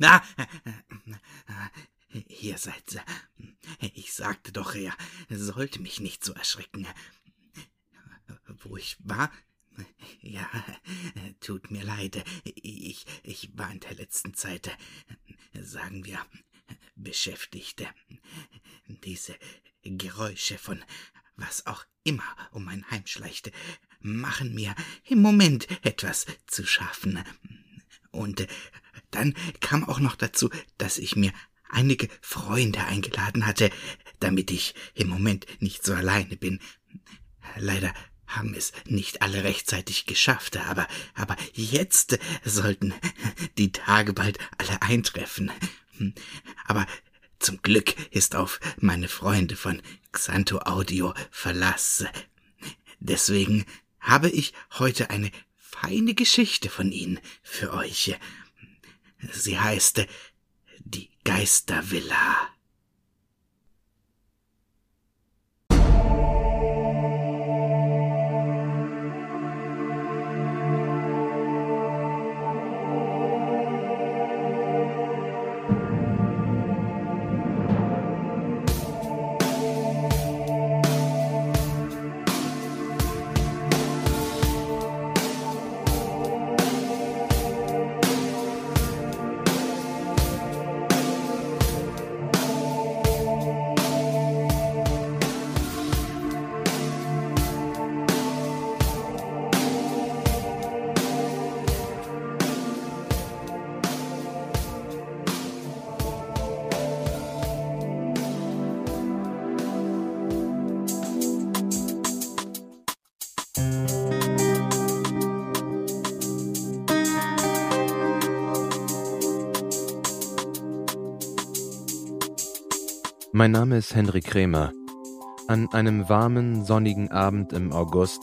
Na, ihr seid. Ich sagte doch, er sollte mich nicht so erschrecken. Wo ich war? Ja, tut mir leid. Ich, ich war in der letzten Zeit, sagen wir, beschäftigt. Diese Geräusche von was auch immer um mein Heim schleichte, machen mir im Moment etwas zu schaffen. Und dann kam auch noch dazu, dass ich mir einige Freunde eingeladen hatte, damit ich im Moment nicht so alleine bin. Leider haben es nicht alle rechtzeitig geschafft, aber, aber jetzt sollten die Tage bald alle eintreffen. Aber zum Glück ist auf meine Freunde von Xanto Audio Verlass. Deswegen habe ich heute eine feine Geschichte von ihnen für euch. Sie heißt die Geistervilla. Mein Name ist Henry Krämer. An einem warmen, sonnigen Abend im August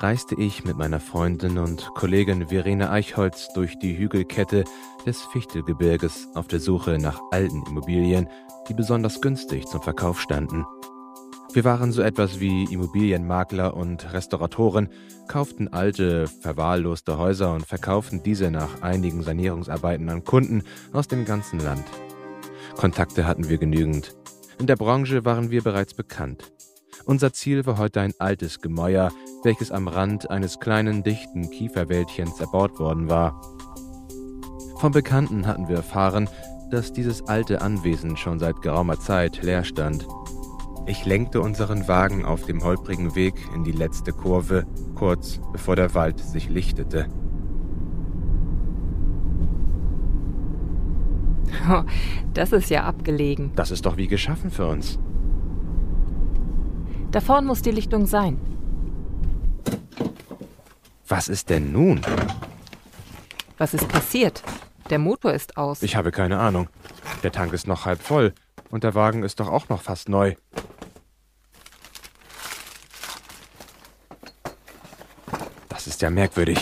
reiste ich mit meiner Freundin und Kollegin Verena Eichholz durch die Hügelkette des Fichtelgebirges auf der Suche nach alten Immobilien, die besonders günstig zum Verkauf standen. Wir waren so etwas wie Immobilienmakler und Restauratoren, kauften alte, verwahrloste Häuser und verkauften diese nach einigen Sanierungsarbeiten an Kunden aus dem ganzen Land. Kontakte hatten wir genügend. In der Branche waren wir bereits bekannt. Unser Ziel war heute ein altes Gemäuer, welches am Rand eines kleinen, dichten Kieferwäldchens erbaut worden war. Vom Bekannten hatten wir erfahren, dass dieses alte Anwesen schon seit geraumer Zeit leer stand. Ich lenkte unseren Wagen auf dem holprigen Weg in die letzte Kurve, kurz bevor der Wald sich lichtete. Das ist ja abgelegen. Das ist doch wie geschaffen für uns. Da vorn muss die Lichtung sein. Was ist denn nun? Was ist passiert? Der Motor ist aus. Ich habe keine Ahnung. Der Tank ist noch halb voll und der Wagen ist doch auch noch fast neu. Das ist ja merkwürdig.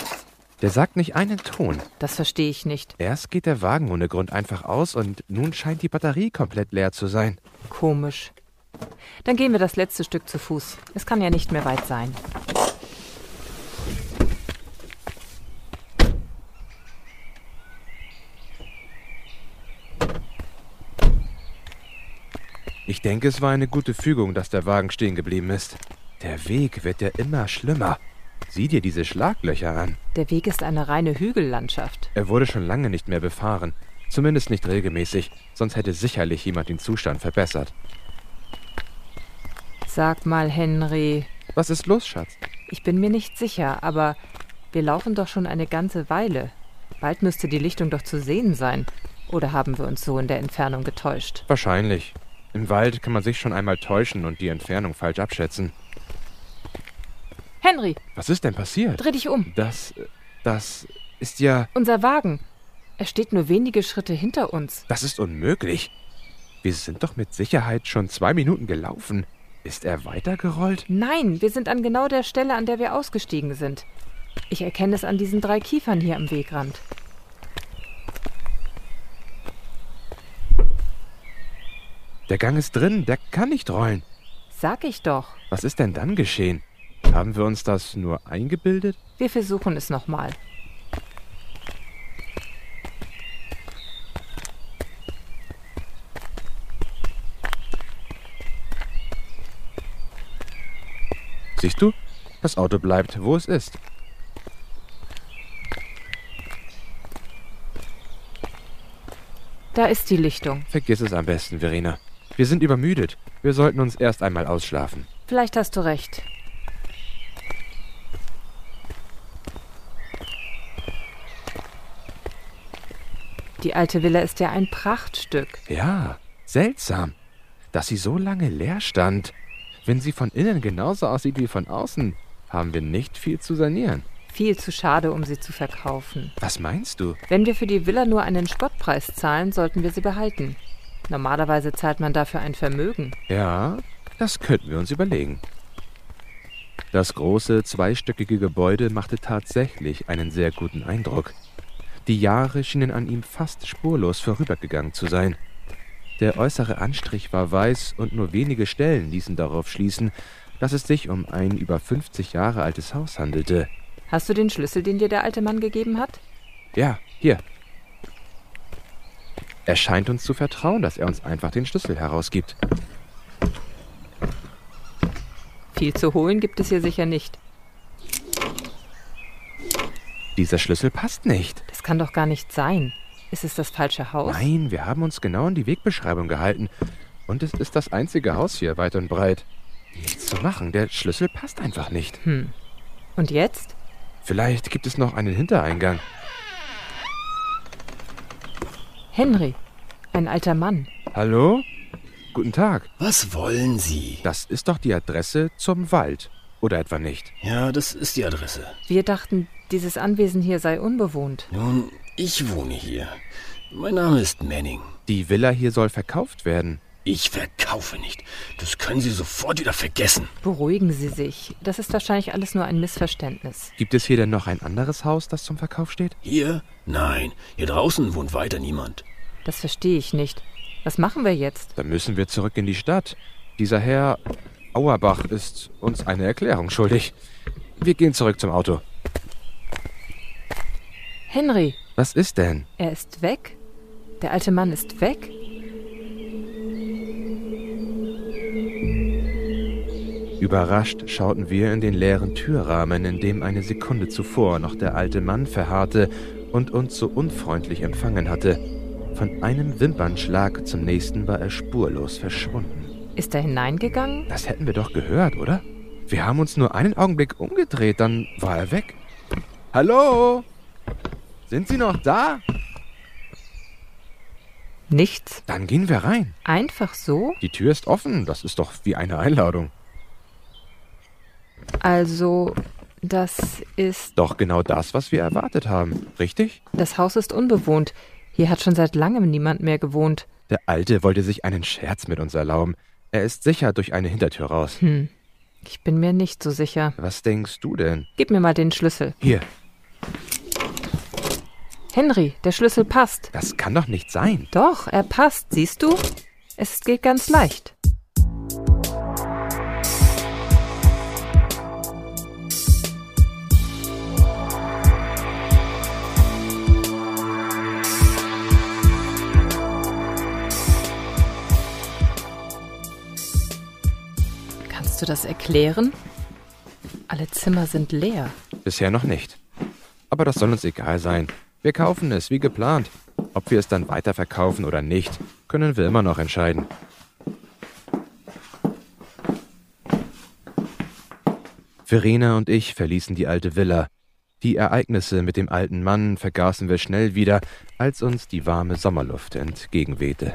Der sagt nicht einen Ton. Das verstehe ich nicht. Erst geht der Wagen ohne Grund einfach aus und nun scheint die Batterie komplett leer zu sein. Komisch. Dann gehen wir das letzte Stück zu Fuß. Es kann ja nicht mehr weit sein. Ich denke, es war eine gute Fügung, dass der Wagen stehen geblieben ist. Der Weg wird ja immer schlimmer. Sieh dir diese Schlaglöcher an. Der Weg ist eine reine Hügellandschaft. Er wurde schon lange nicht mehr befahren. Zumindest nicht regelmäßig, sonst hätte sicherlich jemand den Zustand verbessert. Sag mal, Henry. Was ist los, Schatz? Ich bin mir nicht sicher, aber wir laufen doch schon eine ganze Weile. Bald müsste die Lichtung doch zu sehen sein. Oder haben wir uns so in der Entfernung getäuscht? Wahrscheinlich. Im Wald kann man sich schon einmal täuschen und die Entfernung falsch abschätzen. Henry! Was ist denn passiert? Dreh dich um. Das. das ist ja. Unser Wagen. Er steht nur wenige Schritte hinter uns. Das ist unmöglich. Wir sind doch mit Sicherheit schon zwei Minuten gelaufen. Ist er weitergerollt? Nein, wir sind an genau der Stelle, an der wir ausgestiegen sind. Ich erkenne es an diesen drei Kiefern hier am Wegrand. Der Gang ist drin, der kann nicht rollen. Sag ich doch. Was ist denn dann geschehen? Haben wir uns das nur eingebildet? Wir versuchen es nochmal. Siehst du? Das Auto bleibt, wo es ist. Da ist die Lichtung. Vergiss es am besten, Verena. Wir sind übermüdet. Wir sollten uns erst einmal ausschlafen. Vielleicht hast du recht. Die alte Villa ist ja ein Prachtstück. Ja, seltsam, dass sie so lange leer stand. Wenn sie von innen genauso aussieht wie von außen, haben wir nicht viel zu sanieren. Viel zu schade, um sie zu verkaufen. Was meinst du? Wenn wir für die Villa nur einen Spottpreis zahlen, sollten wir sie behalten. Normalerweise zahlt man dafür ein Vermögen. Ja, das könnten wir uns überlegen. Das große, zweistöckige Gebäude machte tatsächlich einen sehr guten Eindruck. Die Jahre schienen an ihm fast spurlos vorübergegangen zu sein. Der äußere Anstrich war weiß und nur wenige Stellen ließen darauf schließen, dass es sich um ein über 50 Jahre altes Haus handelte. Hast du den Schlüssel, den dir der alte Mann gegeben hat? Ja, hier. Er scheint uns zu vertrauen, dass er uns einfach den Schlüssel herausgibt. Viel zu holen gibt es hier sicher nicht. Dieser Schlüssel passt nicht. Das kann doch gar nicht sein. Ist es das falsche Haus? Nein, wir haben uns genau an die Wegbeschreibung gehalten. Und es ist das einzige Haus hier, weit und breit. Nichts zu machen, der Schlüssel passt einfach nicht. Hm. Und jetzt? Vielleicht gibt es noch einen Hintereingang. Henry, ein alter Mann. Hallo? Guten Tag. Was wollen Sie? Das ist doch die Adresse zum Wald. Oder etwa nicht? Ja, das ist die Adresse. Wir dachten, dieses Anwesen hier sei unbewohnt. Nun, ich wohne hier. Mein Name ist Manning. Die Villa hier soll verkauft werden. Ich verkaufe nicht. Das können Sie sofort wieder vergessen. Beruhigen Sie sich. Das ist wahrscheinlich alles nur ein Missverständnis. Gibt es hier denn noch ein anderes Haus, das zum Verkauf steht? Hier? Nein. Hier draußen wohnt weiter niemand. Das verstehe ich nicht. Was machen wir jetzt? Dann müssen wir zurück in die Stadt. Dieser Herr Auerbach ist uns eine Erklärung schuldig. Wir gehen zurück zum Auto. Henry, Was ist denn? er ist weg? Der alte Mann ist weg? Überrascht schauten wir in den leeren Türrahmen, in dem eine Sekunde zuvor noch der alte Mann verharrte und uns so unfreundlich empfangen hatte. Von einem Wimpernschlag zum nächsten war er spurlos verschwunden. Ist er hineingegangen? Das hätten wir doch gehört, oder? Wir haben uns nur einen Augenblick umgedreht, dann war er weg. Hallo? Sind Sie noch da? Nichts. Dann gehen wir rein. Einfach so? Die Tür ist offen, das ist doch wie eine Einladung. Also, das ist. Doch genau das, was wir erwartet haben, richtig? Das Haus ist unbewohnt. Hier hat schon seit langem niemand mehr gewohnt. Der Alte wollte sich einen Scherz mit uns erlauben. Er ist sicher durch eine Hintertür raus. Hm. Ich bin mir nicht so sicher. Was denkst du denn? Gib mir mal den Schlüssel. Hier, Henry, der Schlüssel passt. das kann doch nicht sein. Doch, er passt, siehst du? Es geht ganz leicht. Kannst du das erklären? Alle Zimmer sind leer. Bisher noch nicht. Aber das soll uns egal sein. Wir kaufen es, wie geplant. Ob wir es dann weiterverkaufen oder nicht, können wir immer noch entscheiden. Verena und ich verließen die alte Villa. Die Ereignisse mit dem alten Mann vergaßen wir schnell wieder, als uns die warme Sommerluft entgegenwehte.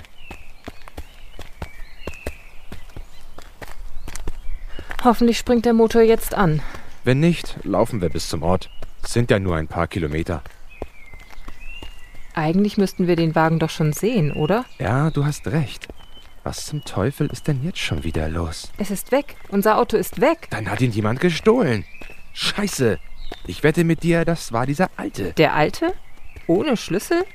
Hoffentlich springt der Motor jetzt an. Wenn nicht, laufen wir bis zum Ort. Sind ja nur ein paar Kilometer. Eigentlich müssten wir den Wagen doch schon sehen, oder? Ja, du hast recht. Was zum Teufel ist denn jetzt schon wieder los? Es ist weg. Unser Auto ist weg. Dann hat ihn jemand gestohlen. Scheiße. Ich wette mit dir, das war dieser Alte. Der Alte? Ohne Schlüssel?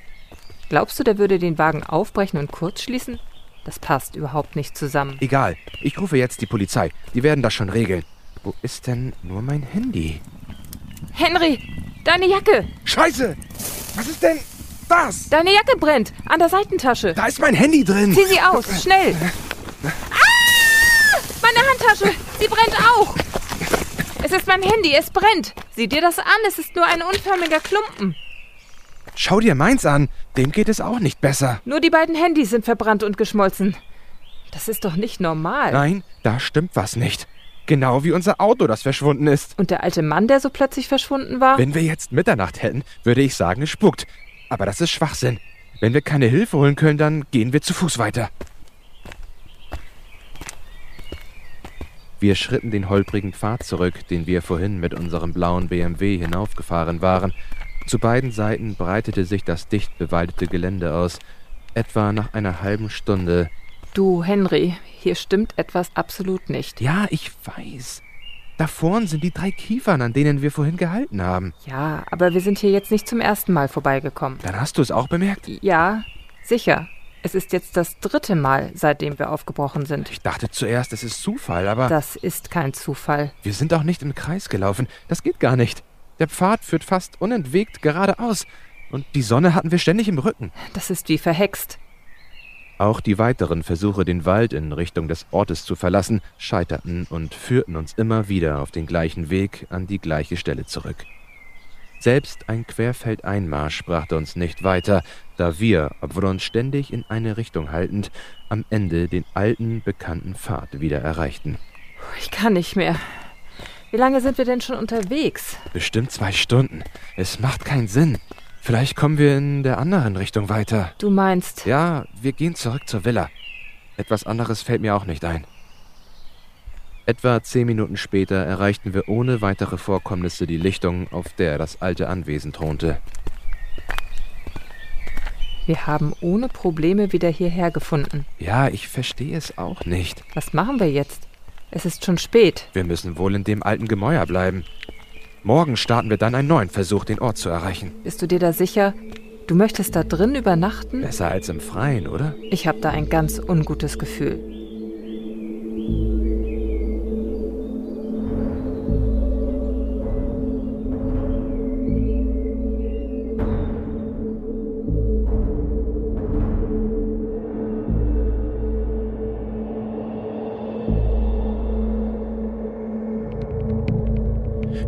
Glaubst du, der würde den Wagen aufbrechen und kurz schließen? Das passt überhaupt nicht zusammen. Egal, ich rufe jetzt die Polizei. Die werden das schon regeln. Wo ist denn nur mein Handy? Henry, deine Jacke! Scheiße! Was ist denn das? Deine Jacke brennt! An der Seitentasche! Da ist mein Handy drin. Zieh sie aus, schnell! Ah! Meine Handtasche! Sie brennt auch! Es ist mein Handy, es brennt. Sieh dir das an, es ist nur ein unförmiger Klumpen. Schau dir meins an. Dem geht es auch nicht besser. Nur die beiden Handys sind verbrannt und geschmolzen. Das ist doch nicht normal. Nein, da stimmt was nicht. Genau wie unser Auto, das verschwunden ist. Und der alte Mann, der so plötzlich verschwunden war? Wenn wir jetzt Mitternacht hätten, würde ich sagen, es spukt. Aber das ist Schwachsinn. Wenn wir keine Hilfe holen können, dann gehen wir zu Fuß weiter. Wir schritten den holprigen Pfad zurück, den wir vorhin mit unserem blauen BMW hinaufgefahren waren. Zu beiden Seiten breitete sich das dicht bewaldete Gelände aus. Etwa nach einer halben Stunde. Du, Henry, hier stimmt etwas absolut nicht. Ja, ich weiß. Da vorn sind die drei Kiefern, an denen wir vorhin gehalten haben. Ja, aber wir sind hier jetzt nicht zum ersten Mal vorbeigekommen. Dann hast du es auch bemerkt? Ja, sicher. Es ist jetzt das dritte Mal, seitdem wir aufgebrochen sind. Ich dachte zuerst, es ist Zufall, aber. Das ist kein Zufall. Wir sind auch nicht im Kreis gelaufen. Das geht gar nicht. Der Pfad führt fast unentwegt geradeaus. Und die Sonne hatten wir ständig im Rücken. Das ist wie verhext. Auch die weiteren Versuche, den Wald in Richtung des Ortes zu verlassen, scheiterten und führten uns immer wieder auf den gleichen Weg an die gleiche Stelle zurück. Selbst ein Querfeldeinmarsch brachte uns nicht weiter, da wir, obwohl uns ständig in eine Richtung haltend, am Ende den alten, bekannten Pfad wieder erreichten. Ich kann nicht mehr. Wie lange sind wir denn schon unterwegs? Bestimmt zwei Stunden. Es macht keinen Sinn. Vielleicht kommen wir in der anderen Richtung weiter. Du meinst. Ja, wir gehen zurück zur Villa. Etwas anderes fällt mir auch nicht ein. Etwa zehn Minuten später erreichten wir ohne weitere Vorkommnisse die Lichtung, auf der das alte Anwesen thronte. Wir haben ohne Probleme wieder hierher gefunden. Ja, ich verstehe es auch nicht. Was machen wir jetzt? Es ist schon spät. Wir müssen wohl in dem alten Gemäuer bleiben. Morgen starten wir dann einen neuen Versuch, den Ort zu erreichen. Bist du dir da sicher? Du möchtest da drin übernachten? Besser als im Freien, oder? Ich habe da ein ganz ungutes Gefühl.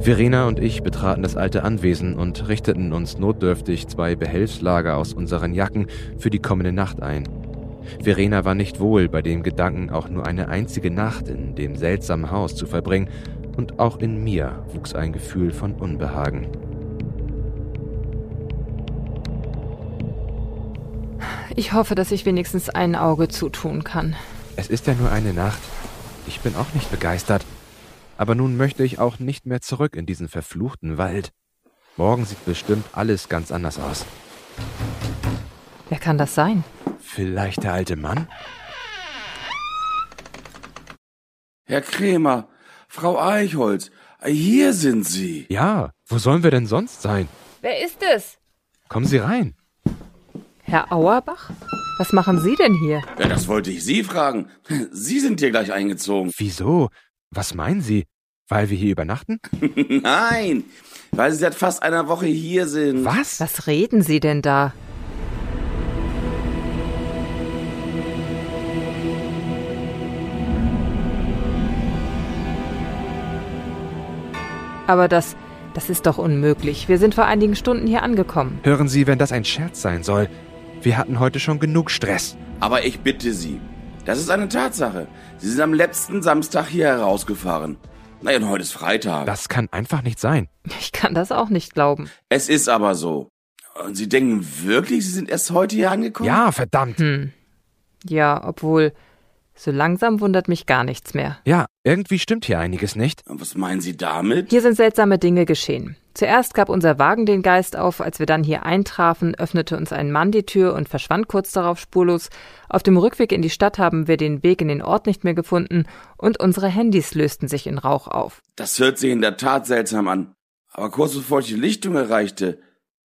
Verena und ich betraten das alte Anwesen und richteten uns notdürftig zwei Behelfslager aus unseren Jacken für die kommende Nacht ein. Verena war nicht wohl bei dem Gedanken, auch nur eine einzige Nacht in dem seltsamen Haus zu verbringen, und auch in mir wuchs ein Gefühl von Unbehagen. Ich hoffe, dass ich wenigstens ein Auge zutun kann. Es ist ja nur eine Nacht. Ich bin auch nicht begeistert. Aber nun möchte ich auch nicht mehr zurück in diesen verfluchten Wald. Morgen sieht bestimmt alles ganz anders aus. Wer kann das sein? Vielleicht der alte Mann? Herr Krämer, Frau Eichholz, hier sind Sie. Ja, wo sollen wir denn sonst sein? Wer ist es? Kommen Sie rein. Herr Auerbach? Was machen Sie denn hier? Ja, das wollte ich Sie fragen. Sie sind hier gleich eingezogen. Wieso? Was meinen Sie? Weil wir hier übernachten? Nein, weil Sie seit fast einer Woche hier sind. Was? Was reden Sie denn da? Aber das, das ist doch unmöglich. Wir sind vor einigen Stunden hier angekommen. Hören Sie, wenn das ein Scherz sein soll. Wir hatten heute schon genug Stress. Aber ich bitte Sie, das ist eine Tatsache. Sie sind am letzten Samstag hier herausgefahren. Naja, und heute ist Freitag. Das kann einfach nicht sein. Ich kann das auch nicht glauben. es ist aber so. Und Sie denken wirklich, Sie sind erst heute hier angekommen? Ja, verdammt. Hm. Ja, obwohl, so langsam wundert mich gar nichts mehr. Ja, irgendwie stimmt hier einiges nicht. Und was meinen Sie damit? Hier sind seltsame Dinge geschehen. Zuerst gab unser Wagen den Geist auf, als wir dann hier eintrafen, öffnete uns ein Mann die Tür und verschwand kurz darauf spurlos. Auf dem Rückweg in die Stadt haben wir den Weg in den Ort nicht mehr gefunden und unsere Handys lösten sich in Rauch auf. Das hört sich in der Tat seltsam an. Aber kurz bevor ich die Lichtung erreichte,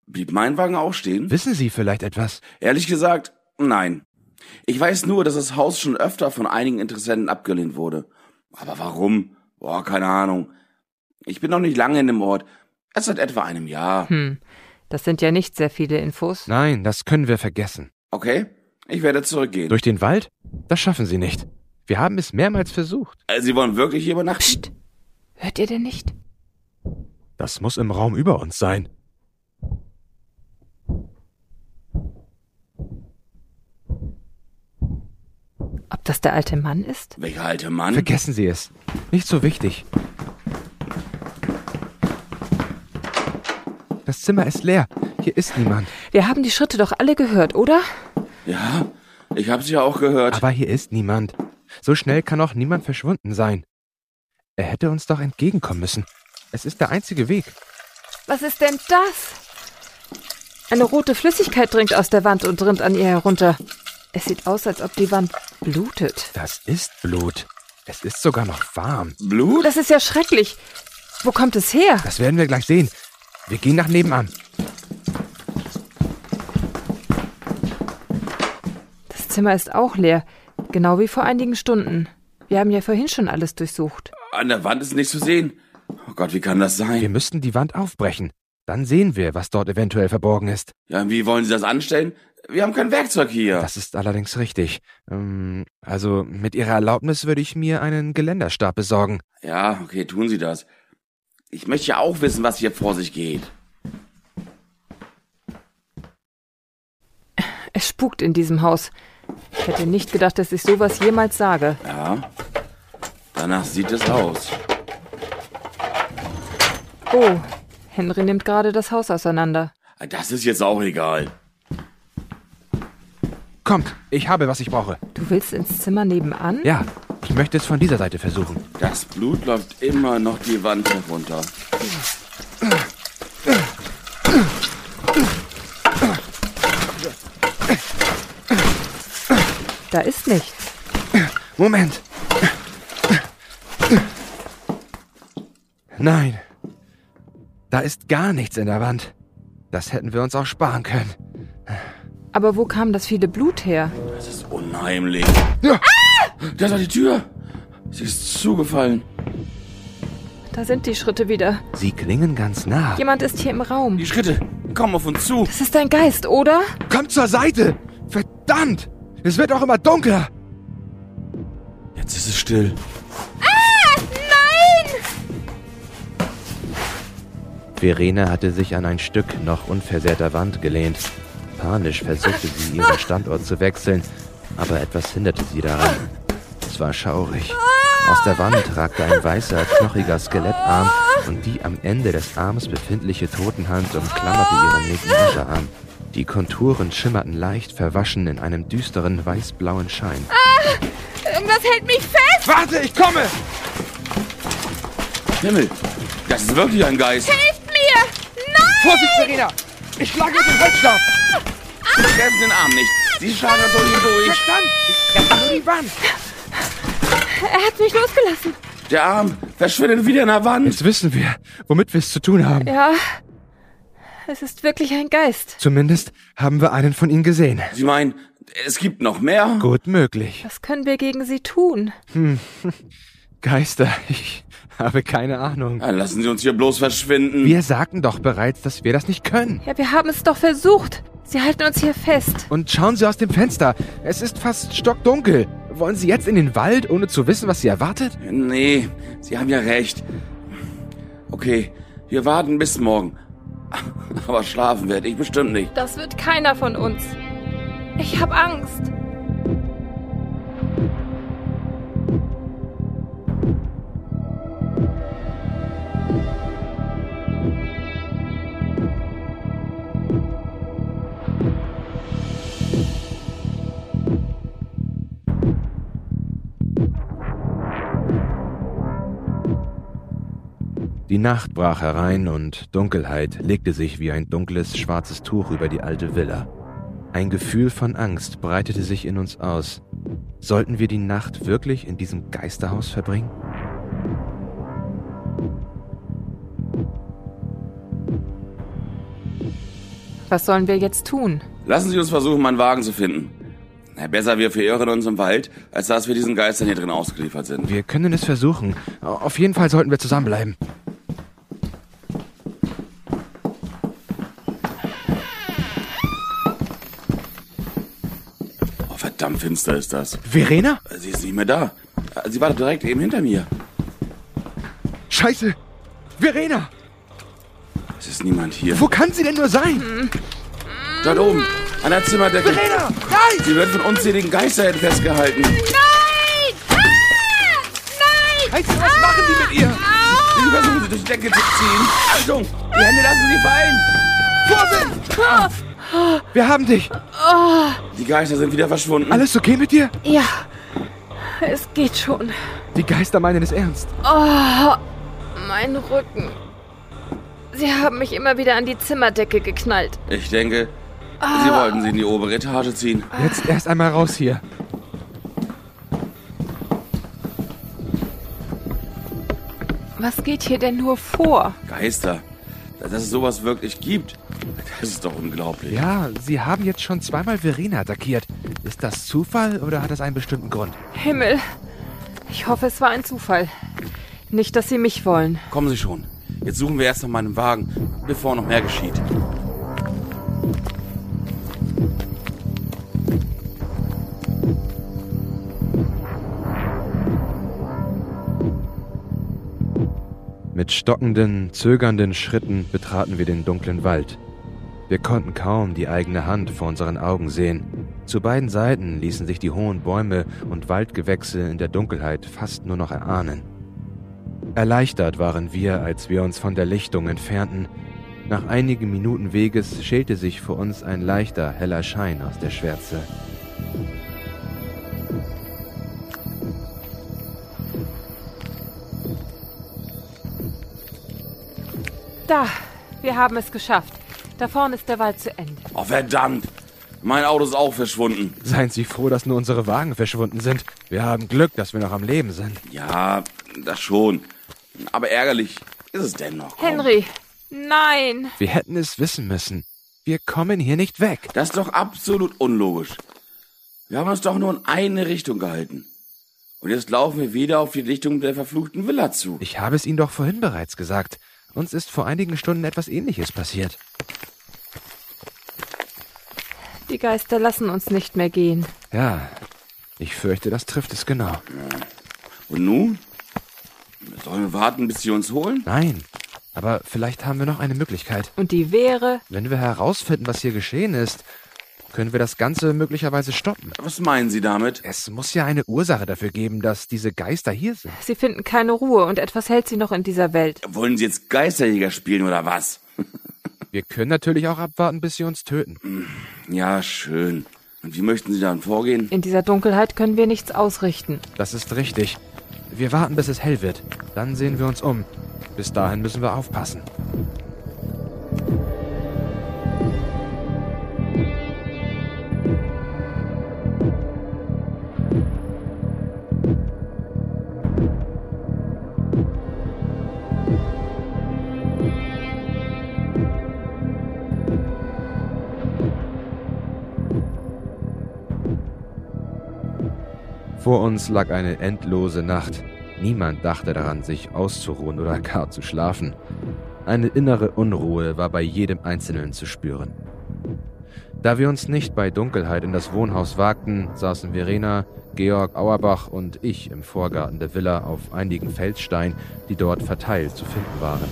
blieb mein Wagen auch stehen. Wissen Sie vielleicht etwas? Ehrlich gesagt, nein. Ich weiß nur, dass das Haus schon öfter von einigen Interessenten abgelehnt wurde. Aber warum? Boah, keine Ahnung. Ich bin noch nicht lange in dem Ort. Erst seit etwa einem Jahr. Hm, das sind ja nicht sehr viele Infos. Nein, das können wir vergessen. Okay, ich werde zurückgehen. Durch den Wald? Das schaffen Sie nicht. Wir haben es mehrmals versucht. Äh, Sie wollen wirklich hier übernachten? Psst. Hört ihr denn nicht? Das muss im Raum über uns sein. Ob das der alte Mann ist? Welcher alte Mann? Vergessen Sie es. Nicht so wichtig. Das Zimmer ist leer. Hier ist niemand. Wir haben die Schritte doch alle gehört, oder? Ja, ich hab's ja auch gehört. Aber hier ist niemand. So schnell kann auch niemand verschwunden sein. Er hätte uns doch entgegenkommen müssen. Es ist der einzige Weg. Was ist denn das? Eine rote Flüssigkeit dringt aus der Wand und rinnt an ihr herunter. Es sieht aus, als ob die Wand blutet. Das ist Blut. Es ist sogar noch warm. Blut? Das ist ja schrecklich. Wo kommt es her? Das werden wir gleich sehen. Wir gehen nach nebenan. Das Zimmer ist auch leer, genau wie vor einigen Stunden. Wir haben ja vorhin schon alles durchsucht. An der Wand ist nichts zu sehen. Oh Gott, wie kann das Wir sein? müssten die Wand aufbrechen. Dann sehen wir, was dort eventuell verborgen ist. Ja, wie wollen Sie das anstellen? Wir haben kein Werkzeug hier. Das ist allerdings richtig. Ähm, also mit Ihrer Erlaubnis würde ich mir einen Geländerstab besorgen. Ja, okay, tun Sie das. Ich möchte ja auch wissen, was hier vor sich geht. Es spukt in diesem Haus. Ich hätte nicht gedacht, dass ich sowas jemals sage. Ja, danach sieht es aus. Oh, Henry nimmt gerade das Haus auseinander. Das ist jetzt auch egal. Kommt, ich habe, was ich brauche. Du willst ins Zimmer nebenan? Ja, ich möchte es von dieser Seite versuchen. Das Blut läuft immer noch die Wand herunter. Da ist nichts. Moment. Nein. Da ist gar nichts in der Wand. Das hätten wir uns auch sparen können. Aber wo kam das viele Blut her? Das ist unheimlich. Ja. Da war die Tür. Sie ist zugefallen. Da sind die Schritte wieder. Sie klingen ganz nah. Jemand ist hier im Raum. Die Schritte kommen auf uns zu. Das ist ein Geist, oder? Kommt zur Seite! Verdammt! Es wird auch immer dunkler! Jetzt ist es still. Verena hatte sich an ein Stück noch unversehrter Wand gelehnt. Panisch versuchte sie, ihren Standort zu wechseln, aber etwas hinderte sie daran. Es war schaurig. Aus der Wand ragte ein weißer, knochiger Skelettarm und die am Ende des Arms befindliche Totenhand umklammerte ihren linken Unterarm. Die Konturen schimmerten leicht verwaschen in einem düsteren, weißblauen Schein. Irgendwas hält mich fest! Warte, ich komme! Himmel, das ist wirklich ein Geist. Hilft mir! Nein! Vorsicht, Verena! Ich schlage mit dem Holzstab! Treffen den Arm nicht. Sie schlagen durch ihn durch. Ich treffe nur die Wand! Er hat mich losgelassen. Der Arm verschwindet wieder in der Wand. Jetzt wissen wir, womit wir es zu tun haben. Ja, es ist wirklich ein Geist. Zumindest haben wir einen von ihnen gesehen. Sie meinen, es gibt noch mehr? Gut möglich. Was können wir gegen sie tun? Geister, ich habe keine Ahnung. Dann lassen Sie uns hier bloß verschwinden. Wir sagten doch bereits, dass wir das nicht können. Ja, wir haben es doch versucht. Sie halten uns hier fest. Und schauen Sie aus dem Fenster. Es ist fast stockdunkel. Wollen Sie jetzt in den Wald, ohne zu wissen, was Sie erwartet? Nee, Sie haben ja recht. Okay, wir warten bis morgen. Aber schlafen werde ich bestimmt nicht. Das wird keiner von uns. Ich hab Angst. Die Nacht brach herein und Dunkelheit legte sich wie ein dunkles, schwarzes Tuch über die alte Villa. Ein Gefühl von Angst breitete sich in uns aus. Sollten wir die Nacht wirklich in diesem Geisterhaus verbringen? Was sollen wir jetzt tun? Lassen Sie uns versuchen, meinen Wagen zu finden. Na, besser wir verirren uns im Wald, als dass wir diesen Geistern hier drin ausgeliefert sind. Wir können es versuchen. Auf jeden Fall sollten wir zusammenbleiben. Finster ist das. Verena? Sie ist nicht mehr da. Sie war direkt eben hinter mir. Scheiße! Verena! Es ist niemand hier. Wo kann sie denn nur sein? Dort oben, an der Zimmerdecke. Verena! Nein! Sie wird von unzähligen Geisterhänden festgehalten. Nein! Ah! Nein! Heißt, was machen die mit ihr? Sie versuchen sie durch die Decke zu ziehen. Achtung, die Hände lassen sie fallen. Vorsicht! Wir haben dich. Die Geister sind wieder verschwunden. Alles okay mit dir? Ja, es geht schon. Die Geister meinen es ernst. Oh, mein Rücken. Sie haben mich immer wieder an die Zimmerdecke geknallt. Ich denke, sie wollten sie in die obere Etage ziehen. Jetzt erst einmal raus hier. Was geht hier denn nur vor? Geister. Dass es sowas wirklich gibt, das ist doch unglaublich. Ja, sie haben jetzt schon zweimal Verena attackiert. Ist das Zufall oder hat das einen bestimmten Grund? Himmel. Ich hoffe, es war ein Zufall. Nicht, dass Sie mich wollen. Kommen Sie schon. Jetzt suchen wir erst nach meinem Wagen, bevor noch mehr geschieht. Mit stockenden, zögernden Schritten betraten wir den dunklen Wald. Wir konnten kaum die eigene Hand vor unseren Augen sehen. Zu beiden Seiten ließen sich die hohen Bäume und Waldgewächse in der Dunkelheit fast nur noch erahnen. Erleichtert waren wir, als wir uns von der Lichtung entfernten. Nach einigen Minuten Weges schälte sich vor uns ein leichter, heller Schein aus der Schwärze. Da, wir haben es geschafft. Da vorne ist der Wald zu Ende. Oh, verdammt. Mein Auto ist auch verschwunden. Seien Sie froh, dass nur unsere Wagen verschwunden sind. Wir haben Glück, dass wir noch am Leben sind. Ja, das schon. Aber ärgerlich ist es dennoch. Komm. Henry, nein. Wir hätten es wissen müssen. Wir kommen hier nicht weg. Das ist doch absolut unlogisch. Wir haben uns doch nur in eine Richtung gehalten. Und jetzt laufen wir wieder auf die Richtung der verfluchten Villa zu. Ich habe es Ihnen doch vorhin bereits gesagt. Uns ist vor einigen Stunden etwas Ähnliches passiert. Die Geister lassen uns nicht mehr gehen. Ja, ich fürchte, das trifft es genau. Und nun? Sollen wir warten, bis sie uns holen? Nein, aber vielleicht haben wir noch eine Möglichkeit. Und die wäre, Wenn wir herausfinden, was hier geschehen ist, können wir das Ganze möglicherweise stoppen. Was meinen Sie damit? Es muss ja eine Ursache dafür geben, dass diese Geister hier sind. sie finden keine Ruhe und etwas hält sie noch in dieser Welt. Wollen Sie jetzt Geisterjäger spielen oder was? Wir können natürlich auch abwarten, bis sie uns töten. Ja, schön. Und wie möchten Sie dann vorgehen? In dieser Dunkelheit können wir nichts ausrichten. Das ist richtig. Wir warten, bis es hell wird. Dann sehen wir uns um. Bis dahin müssen wir aufpassen. Uns lag eine endlose Nacht. Niemand dachte daran, sich auszuruhen oder gar zu schlafen. Eine innere Unruhe war bei jedem Einzelnen zu spüren. Da wir uns nicht bei Dunkelheit in das Wohnhaus wagten, saßen Verena, Georg Auerbach und ich im Vorgarten der Villa auf einigen Felssteinen, die dort verteilt zu finden waren.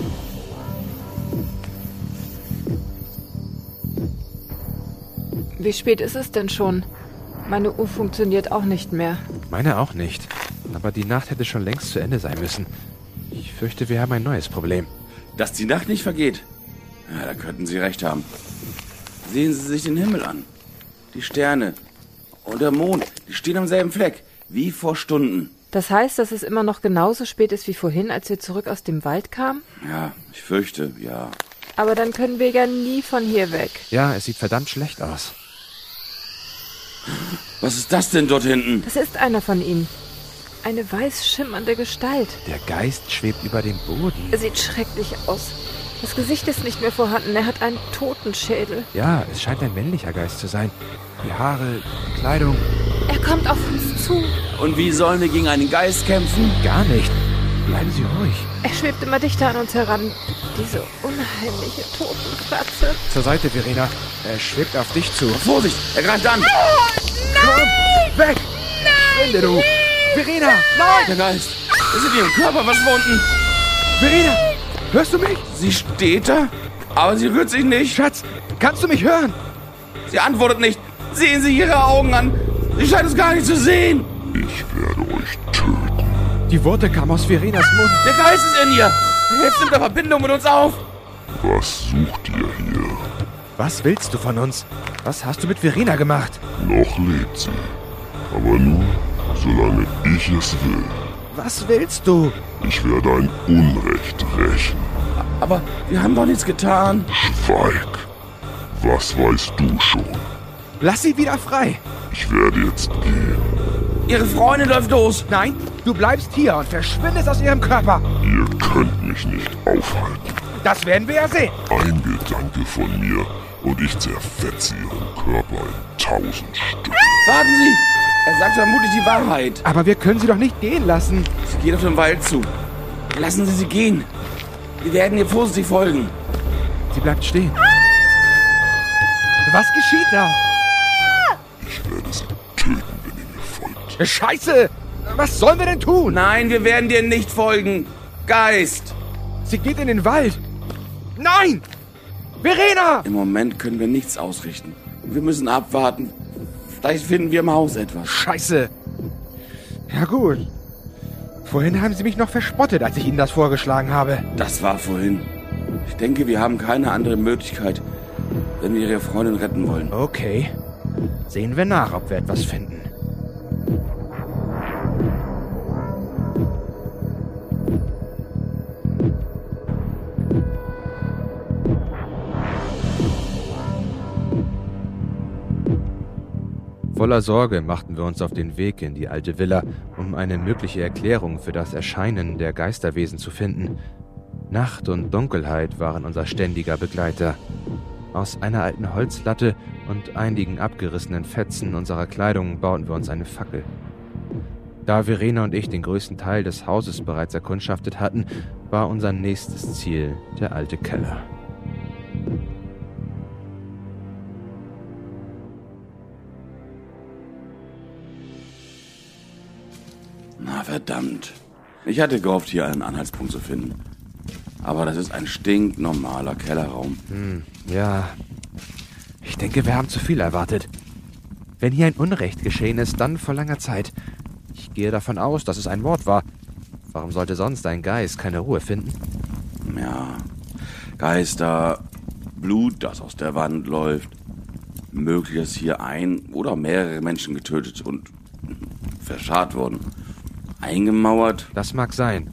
Wie spät ist es denn schon? Meine Uhr funktioniert auch nicht mehr. Meine auch nicht. Aber die Nacht hätte schon längst zu Ende sein müssen. Ich fürchte, wir haben ein neues Problem. Dass die Nacht nicht vergeht. Ja, da könnten Sie recht haben. Sehen Sie sich den Himmel an. Die Sterne und der Mond, die stehen am selben Fleck, wie vor Stunden. Das heißt, dass es immer noch genauso spät ist wie vorhin, als wir zurück aus dem Wald kamen? Ja, ich fürchte, ja. Aber dann können wir ja nie von hier weg. Ja, es sieht verdammt schlecht aus. Was ist das denn dort hinten? Das ist einer von ihnen. Eine weiß schimmernde Gestalt. Der Geist schwebt über dem Boden. Er sieht schrecklich aus. Das Gesicht ist nicht mehr vorhanden. Er hat einen Totenschädel. Ja, es scheint ein männlicher Geist zu sein. Die Haare, die Kleidung, Er kommt auf uns zu. Und wie sollen wir gegen einen Geist kämpfen? gar nicht. Bleiben Sie ruhig. Er schwebt immer dichter an uns heran. Diese unheimliche Totenfratze. Zur Seite, Verena. Er schwebt auf dich zu. Vorsicht, er greift an! Komm, weg! Verschwinde, du! Verena, nein! Der Geist ist in ihrem Körper verschwunden. Verena, hörst du mich? Sie steht da Aber sie rührt sich nicht. Schatz, kannst du mich hören? Sie antwortet nicht. Sehen Sie ihre Augen an. Sie scheint es gar nicht zu sehen. Ich werde euch töten. Die Worte kamen aus Verenas Mund. Der Geist ist in ihr. Jetzt nimmt er Verbindung mit uns auf. Was sucht ihr hier? Was willst du von uns? Was hast du mit Verena gemacht? Noch lebt sie. Aber nur, solange ich es will. Was willst du? Ich werde ein Unrecht rächen. Aber wir haben doch nichts getan. Schweig. Was weißt du schon? Lass sie wieder frei. Ich werde jetzt gehen. Ihre Freundin läuft los. Nein, du bleibst hier und verschwindest aus ihrem Körper. Ihr könnt mich nicht aufhalten. Das werden wir ja sehen. Ein Gedanke von mir und ich zerfetze ihren Körper in tausend Stücke. Warten Sie. Er sagt vermutlich die Wahrheit. Aber wir können sie doch nicht gehen lassen. Sie geht auf den Wald zu. Lassen Sie sie gehen. Wir werden ihr vorsichtig folgen. Sie bleibt stehen. Was geschieht da? Ich werde sie töten, wenn ihr mir folgt. Scheiße! Was sollen wir denn tun? Nein, wir werden dir nicht folgen. Geist. Sie geht in den Wald. Nein! Verena! Im Moment können wir nichts ausrichten. Wir müssen abwarten. Vielleicht finden wir im Haus etwas. Scheiße! Ja gut. Vorhin haben Sie mich noch verspottet, als ich Ihnen das vorgeschlagen habe. Das war vorhin. Ich denke, wir haben keine andere Möglichkeit, wenn wir Ihre Freundin retten wollen. Okay. Sehen wir nach, ob wir etwas finden. Voller Sorge machten wir uns auf den Weg in die alte Villa, um eine mögliche Erklärung für das Erscheinen der Geisterwesen zu finden. Nacht und Dunkelheit waren unser ständiger Begleiter. Aus einer alten Holzlatte und einigen abgerissenen Fetzen unserer Kleidung bauten wir uns eine Fackel. Da Verena und ich den größten Teil des Hauses bereits erkundschaftet hatten, war unser nächstes Ziel der alte Keller. Verdammt. Ich hatte gehofft, hier einen Anhaltspunkt zu finden. Aber das ist ein stinknormaler Kellerraum. Ja, ich denke, wir haben zu viel erwartet. Wenn hier ein Unrecht geschehen ist, dann vor langer Zeit. Ich gehe davon aus, dass es ein Mord war. Warum sollte sonst ein Geist keine Ruhe finden? Ja. Geister, Blut, das aus der Wand läuft. Möglich, dass hier ein oder mehrere Menschen getötet und verscharrt wurden. Eingemauert? Das mag sein.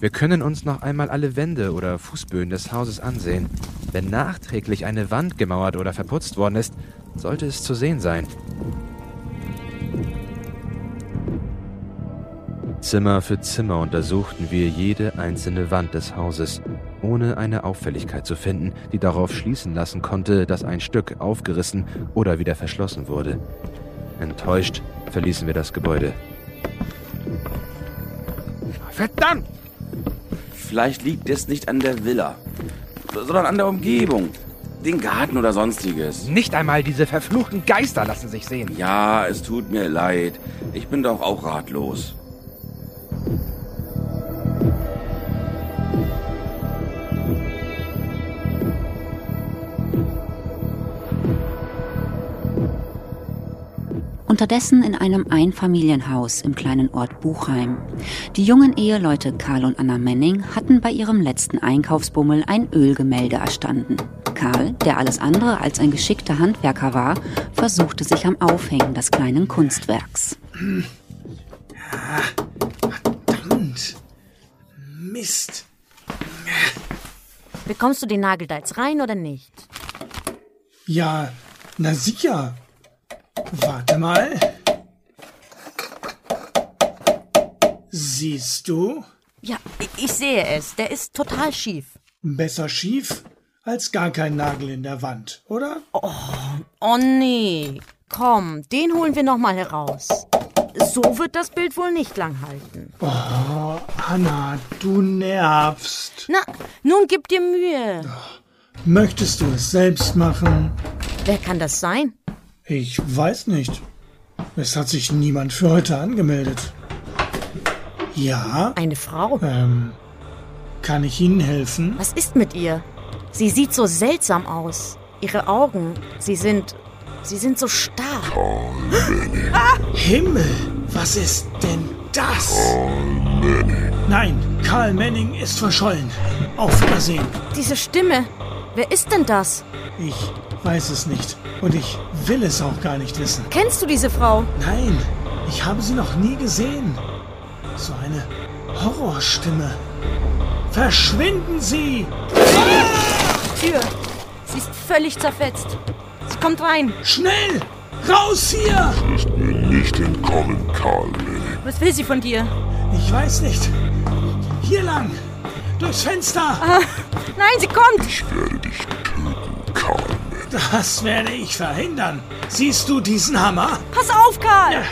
Wir können uns noch einmal alle Wände oder Fußböden des Hauses ansehen. Wenn nachträglich eine Wand gemauert oder verputzt worden ist, sollte es zu sehen sein. Zimmer für Zimmer untersuchten wir jede einzelne Wand des Hauses, ohne eine Auffälligkeit zu finden, die darauf schließen lassen konnte, dass ein Stück aufgerissen oder wieder verschlossen wurde. Enttäuscht verließen wir das Gebäude. Verdammt! Vielleicht liegt es nicht an der Villa, sondern an der Umgebung. Den Garten oder sonstiges. Nicht einmal diese verfluchten Geister lassen sich sehen. Ja, es tut mir leid. Ich bin doch auch ratlos. Unterdessen in einem Einfamilienhaus im kleinen Ort Buchheim. Die jungen Eheleute Karl und Anna Menning hatten bei ihrem letzten Einkaufsbummel ein Ölgemälde erstanden. Karl, der alles andere als ein geschickter Handwerker war, versuchte sich am Aufhängen des kleinen Kunstwerks. Verdammt. Mist. Bekommst du den Nagel da jetzt rein oder nicht? Ja, na sicher. Warte mal. Siehst du? Ja, ich, sehe es. Der ist total schief. Besser schief als gar kein Nagel in der Wand, oder? Oh nee. Komm, den holen wir noch mal heraus. So wird das Bild wohl nicht lang halten. Oh, Anna, du nervst. Na, nun gib dir Mühe. Möchtest du es selbst machen? Wer kann das sein? Ich weiß nicht. Es hat sich niemand für heute angemeldet. Ja, Eine Frau. ähm, kann ich Ihnen helfen? Was ist mit ihr? Sie sieht so seltsam aus. Ihre Augen, sie sind. Sie sind so starr. Manning. Himmel, was ist denn das? Nein, Karl Manning ist verschollen. Auf Wiedersehen. Diese Stimme. Wer ist denn das? Ich weiß es nicht. Und ich will es auch gar nicht wissen. Kennst du diese Frau? Nein, ich habe sie noch nie gesehen. So eine Horrorstimme. Verschwinden Sie! Tür. Sie ist völlig zerfetzt. Sie kommt rein. Schnell! Raus hier! Ist mir nicht entkommen, Karl. Was will sie von dir? Ich weiß nicht. Hier lang. Durchs Fenster. Ah, nein, sie kommt. Ich werde dich. Das werde ich verhindern. Siehst du diesen Hammer? Pass auf, Karl.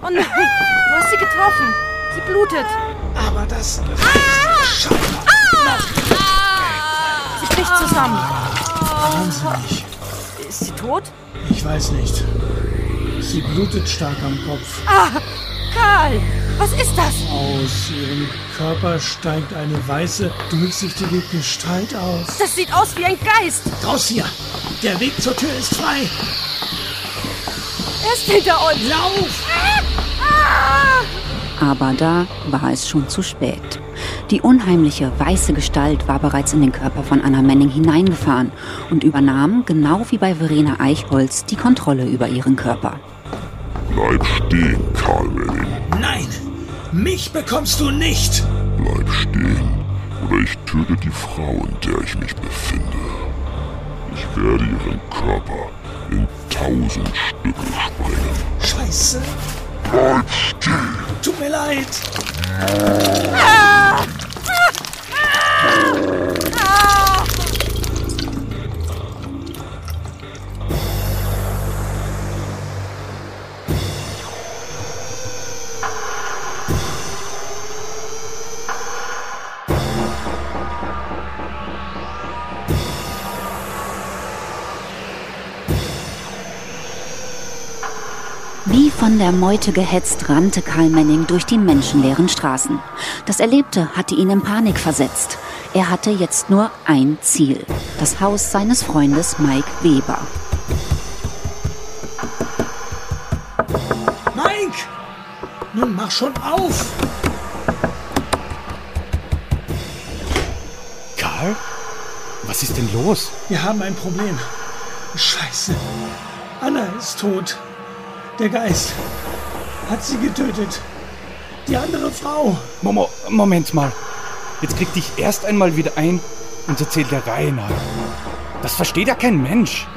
Oh nein, du hast sie getroffen. Sie blutet. Aber das... Sie bricht zusammen. Wahnsinnig. Ist sie tot? Ich weiß nicht. Sie blutet stark am Kopf. Ah, Karl, was ist das? Aus ihrem Körper steigt eine weiße, durchsichtige Gestalt aus. Das sieht aus wie ein Geist. Raus hier! Der Weg zur Tür ist frei! Er ist hinter uns. Lauf! Aber da war es schon zu spät. Die unheimliche weiße Gestalt war bereits in den Körper von Anna Menning hineingefahren und übernahm, genau wie bei Verena Eichholz, die Kontrolle über ihren Körper. Bleib stehen, Karl Manning. Nein! Mich bekommst du nicht! Bleib stehen, oder ich töte die Frau, in der ich mich befinde. Ich werde ihren Körper in tausend Stücke sprengen. Scheiße! Bleib stehen! Tut mir leid! Wie von der Meute gehetzt rannte Karl Menning durch die menschenleeren Straßen. Das Erlebte hatte ihn in Panik versetzt. Er hatte jetzt nur ein Ziel. Das Haus seines Freundes Mike Weber. Mike! Nun mach schon auf! Karl? Was ist denn los? Wir haben ein Problem. Scheiße. Anna ist tot. Der Geist hat sie getötet. Die andere Frau. Momo, Moment mal. Jetzt krieg dich erst einmal wieder ein und erzähl der Reihe nach. Das versteht ja kein Mensch.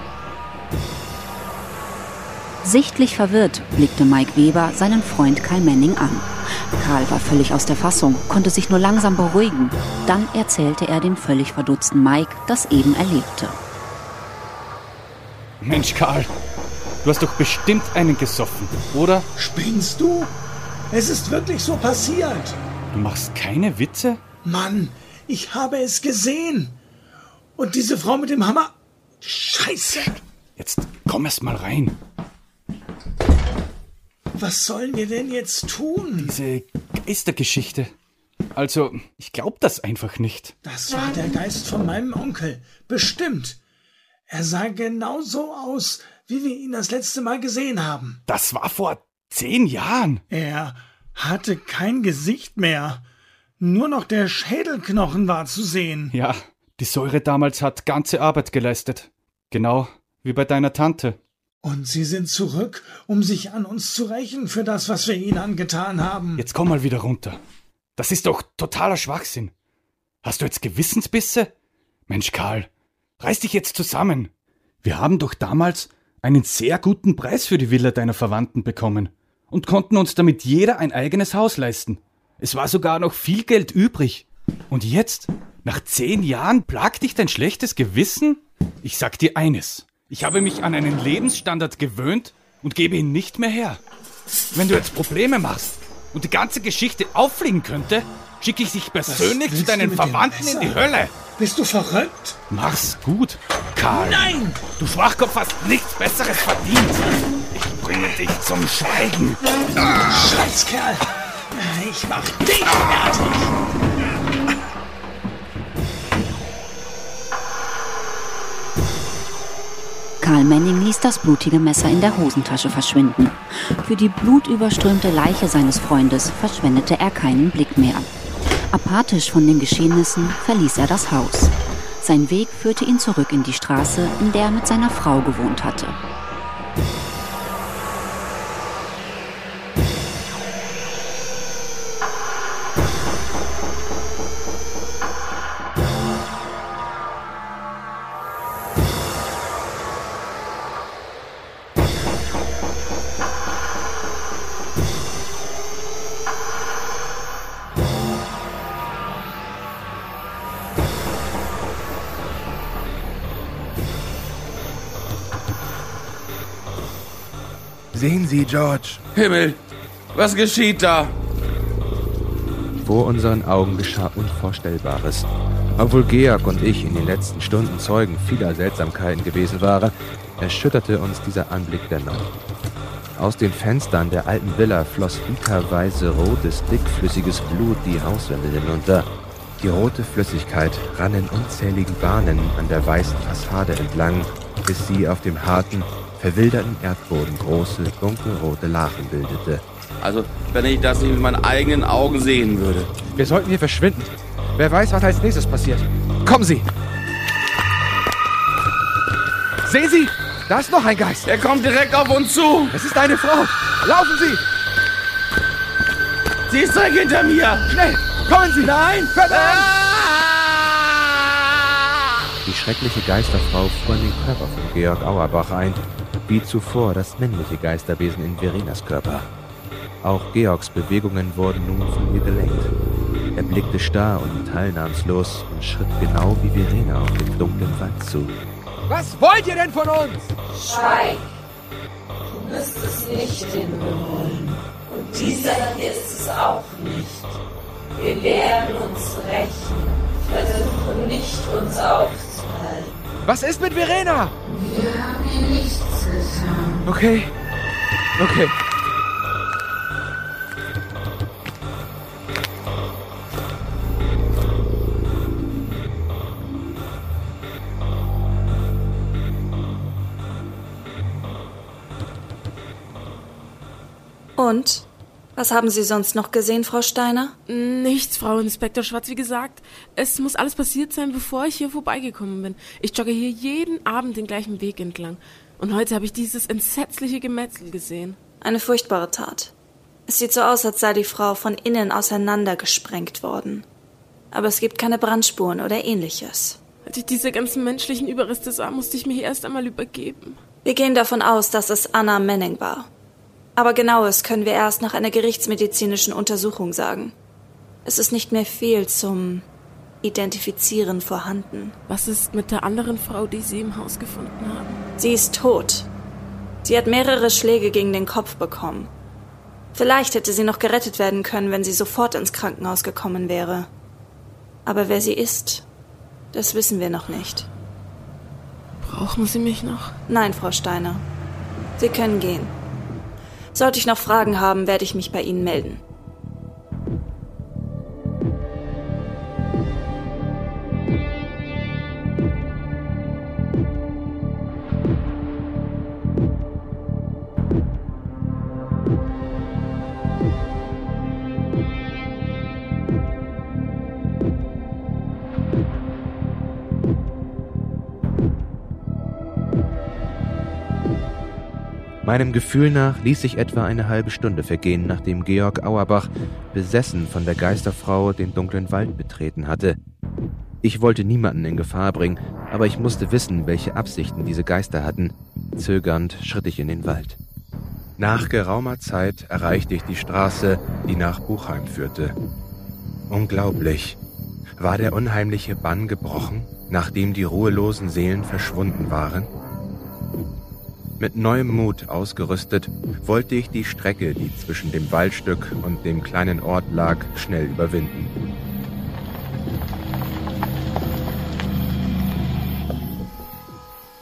Sichtlich verwirrt blickte Mike Weber seinen Freund Karl Menning an. Karl war völlig aus der Fassung, konnte sich nur langsam beruhigen. Dann erzählte er dem völlig verdutzten Mike das eben Erlebte. Mensch, Karl. Du hast doch bestimmt einen gesoffen, oder? Spinnst du? Es ist wirklich so passiert. Du machst keine Witze? Mann, ich habe es gesehen. Und diese Frau mit dem Hammer. Scheiße. Jetzt komm erst mal rein. Was sollen wir denn jetzt tun? Diese Geistergeschichte. Also, ich glaub das einfach nicht. Das war der Geist von meinem Onkel. Bestimmt. Er sah genau so aus, wie wir ihn das letzte Mal gesehen haben. Das war vor zehn Jahren. Er hatte kein Gesicht mehr. Nur noch der Schädelknochen war zu sehen. Ja, die Säure damals hat ganze Arbeit geleistet. Genau wie bei deiner Tante. Und sie sind zurück, um sich an uns zu rächen für das, was wir ihnen angetan haben. Jetzt komm mal wieder runter. Das ist doch totaler Schwachsinn. Hast du jetzt Gewissensbisse? Mensch, Karl, reiß dich jetzt zusammen. Wir haben doch damals einen sehr guten Preis für die Villa deiner Verwandten bekommen und konnten uns damit jeder ein eigenes Haus leisten. Es war sogar noch viel Geld übrig. Und jetzt, nach zehn Jahren, plagt dich dein schlechtes Gewissen? Ich sag dir eines. Ich habe mich an einen Lebensstandard gewöhnt und gebe ihn nicht mehr her. Wenn du jetzt Probleme machst und die ganze Geschichte auffliegen könnte, schicke ich dich persönlich zu deinen Verwandten in die Hölle. Bist du verrückt? Mach's gut, Karl. Nein! Du Schwachkopf hast nichts Besseres verdient. Ich bringe dich zum Schweigen. Scheißkerl! Ich mach dich fertig! Karl Manning ließ das blutige Messer in der Hosentasche verschwinden. Für die blutüberströmte Leiche seines Freundes verschwendete er keinen Blick mehr. Apathisch von den Geschehnissen verließ er das Haus. Sein Weg führte ihn zurück in die Straße, in der er mit seiner Frau gewohnt hatte. George. Himmel, was geschieht da? Vor unseren Augen geschah Unvorstellbares. Obwohl Georg und ich in den letzten Stunden Zeugen vieler Seltsamkeiten gewesen waren, erschütterte uns dieser Anblick dennoch. Aus den Fenstern der alten Villa floss literweise rotes, dickflüssiges Blut die Hauswände hinunter. Die rote Flüssigkeit rann in unzähligen Bahnen an der weißen Fassade entlang, bis sie auf dem harten, verwilderten Erdboden große, dunkelrote Lachen bildete. Also, wenn ich das nicht mit meinen eigenen Augen sehen würde. Wir sollten hier verschwinden. Wer weiß, was als nächstes passiert. Kommen Sie! Sehen Sie! Da ist noch ein Geist! Er kommt direkt auf uns zu! Es ist eine Frau! Laufen Sie! Sie ist direkt hinter mir! Schnell! Kommen Sie! Nein! Verdammt! Die schreckliche Geisterfrau fuhr in den Körper von Georg Auerbach ein, wie zuvor das männliche Geisterwesen in Verenas Körper. Auch Georgs Bewegungen wurden nun von ihr gelenkt. Er blickte starr und teilnahmslos und schritt genau wie Verena auf den dunklen Wald zu. Was wollt ihr denn von uns? Schweig! Du müsstest nicht hinholen. Und dieser hier ist es auch nicht. Wir werden uns rächen. Versuchen nicht, uns aufzuhalten. Was ist mit Verena? Wir haben. Okay. Okay. Und? Was haben Sie sonst noch gesehen, Frau Steiner? Nichts, Frau Inspektor Schwarz. Wie gesagt, es muss alles passiert sein, bevor ich hier vorbeigekommen bin. Ich jogge hier jeden Abend den gleichen Weg entlang. Und heute habe ich dieses entsetzliche Gemetzel gesehen. Eine furchtbare Tat. Es sieht so aus, als sei die Frau von innen auseinandergesprengt worden. Aber es gibt keine Brandspuren oder ähnliches. Als ich diese ganzen menschlichen Überreste sah, musste ich mich erst einmal übergeben. Wir gehen davon aus, dass es Anna Menning war. Aber genaues können wir erst nach einer gerichtsmedizinischen Untersuchung sagen. Es ist nicht mehr viel zum Identifizieren vorhanden. Was ist mit der anderen Frau, die Sie im Haus gefunden haben? Sie ist tot. Sie hat mehrere Schläge gegen den Kopf bekommen. Vielleicht hätte sie noch gerettet werden können, wenn sie sofort ins Krankenhaus gekommen wäre. Aber wer sie ist, das wissen wir noch nicht. Brauchen Sie mich noch? Nein, Frau Steiner. Sie können gehen. Sollte ich noch Fragen haben, werde ich mich bei Ihnen melden. Meinem Gefühl nach ließ sich etwa eine halbe Stunde vergehen, nachdem Georg Auerbach, besessen von der Geisterfrau, den dunklen Wald betreten hatte. Ich wollte niemanden in Gefahr bringen, aber ich musste wissen, welche Absichten diese Geister hatten. Zögernd schritt ich in den Wald. Nach geraumer Zeit erreichte ich die Straße, die nach Buchheim führte. Unglaublich. War der unheimliche Bann gebrochen, nachdem die ruhelosen Seelen verschwunden waren? Mit neuem Mut ausgerüstet, wollte ich die Strecke, die zwischen dem Waldstück und dem kleinen Ort lag, schnell überwinden.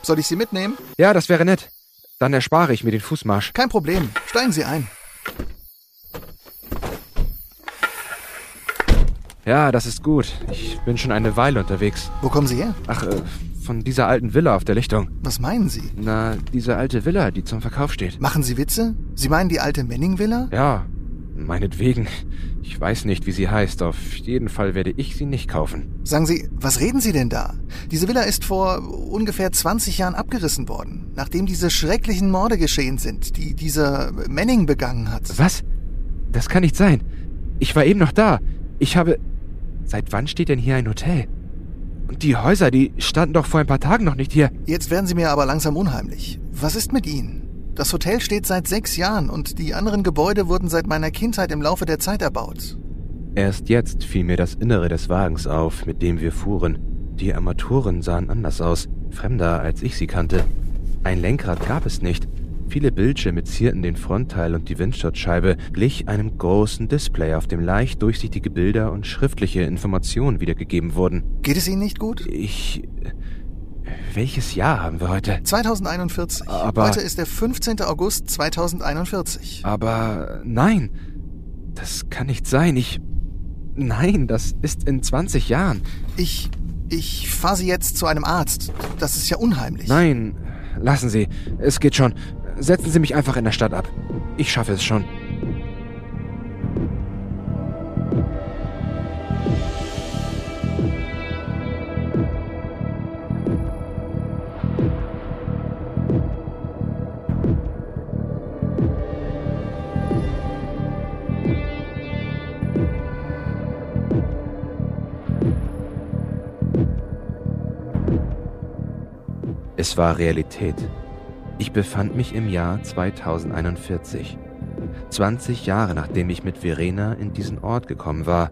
Soll ich Sie mitnehmen? Ja, das wäre nett. Dann erspare ich mir den Fußmarsch. Kein Problem. Steigen Sie ein. Ja, das ist gut. Ich bin schon eine Weile unterwegs. Wo kommen Sie her? Ach, äh, von dieser alten Villa auf der Lichtung. Was meinen Sie? Na, diese alte Villa, die zum Verkauf steht. Machen Sie Witze? Sie meinen die alte Manning-Villa? Ja, meinetwegen. Ich weiß nicht, wie sie heißt. Auf jeden Fall werde ich sie nicht kaufen. Sagen Sie, was reden Sie denn da? Diese Villa ist vor ungefähr 20 Jahren abgerissen worden, nachdem diese schrecklichen Morde geschehen sind, die dieser Manning begangen hat. Was? Das kann nicht sein. Ich war eben noch da. Ich habe. Seit wann steht denn hier ein Hotel? Und die Häuser, die standen doch vor ein paar Tagen noch nicht hier. Jetzt werden Sie mir aber langsam unheimlich. Was ist mit Ihnen? Das Hotel steht seit sechs Jahren und die anderen Gebäude wurden seit meiner Kindheit im Laufe der Zeit erbaut. Erst jetzt fiel mir das Innere des Wagens auf, mit dem wir fuhren. Die Armaturen sahen anders aus, fremder als ich sie kannte. Ein Lenkrad gab es nicht. Viele Bildschirme zierten den Frontteil und die Windschutzscheibe glich einem großen Display, auf dem leicht durchsichtige Bilder und schriftliche Informationen wiedergegeben wurden. Geht es Ihnen nicht gut? Ich. Welches Jahr haben wir heute? 2041. Aber- Heute ist der 15. August 2041. Aber nein, das kann nicht sein. Ich. Nein, das ist in 20 Jahren. Ich. Ich fahre Sie jetzt zu einem Arzt. Das ist ja unheimlich. Nein, lassen Sie. Es geht schon. Setzen Sie mich einfach in der Stadt ab. Ich schaffe es schon. Es war Realität. Ich befand mich im Jahr 2041. 20 Jahre nachdem ich mit Verena in diesen Ort gekommen war.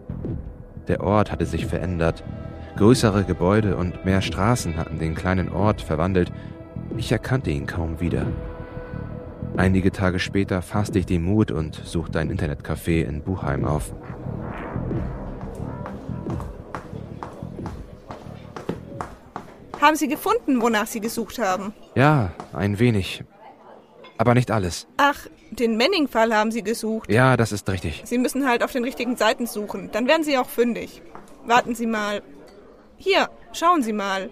Der Ort hatte sich verändert. Größere Gebäude und mehr Straßen hatten den kleinen Ort verwandelt. Ich erkannte ihn kaum wieder. Einige Tage später fasste ich den Mut und suchte ein Internetcafé in Buchheim auf. Haben Sie gefunden, wonach Sie gesucht haben? Ja, ein wenig. Aber nicht alles. Ach, den Manning-Fall haben Sie gesucht. Ja, das ist richtig. Sie müssen halt auf den richtigen Seiten suchen. Dann werden Sie auch fündig. Warten Sie mal. Hier, schauen Sie mal.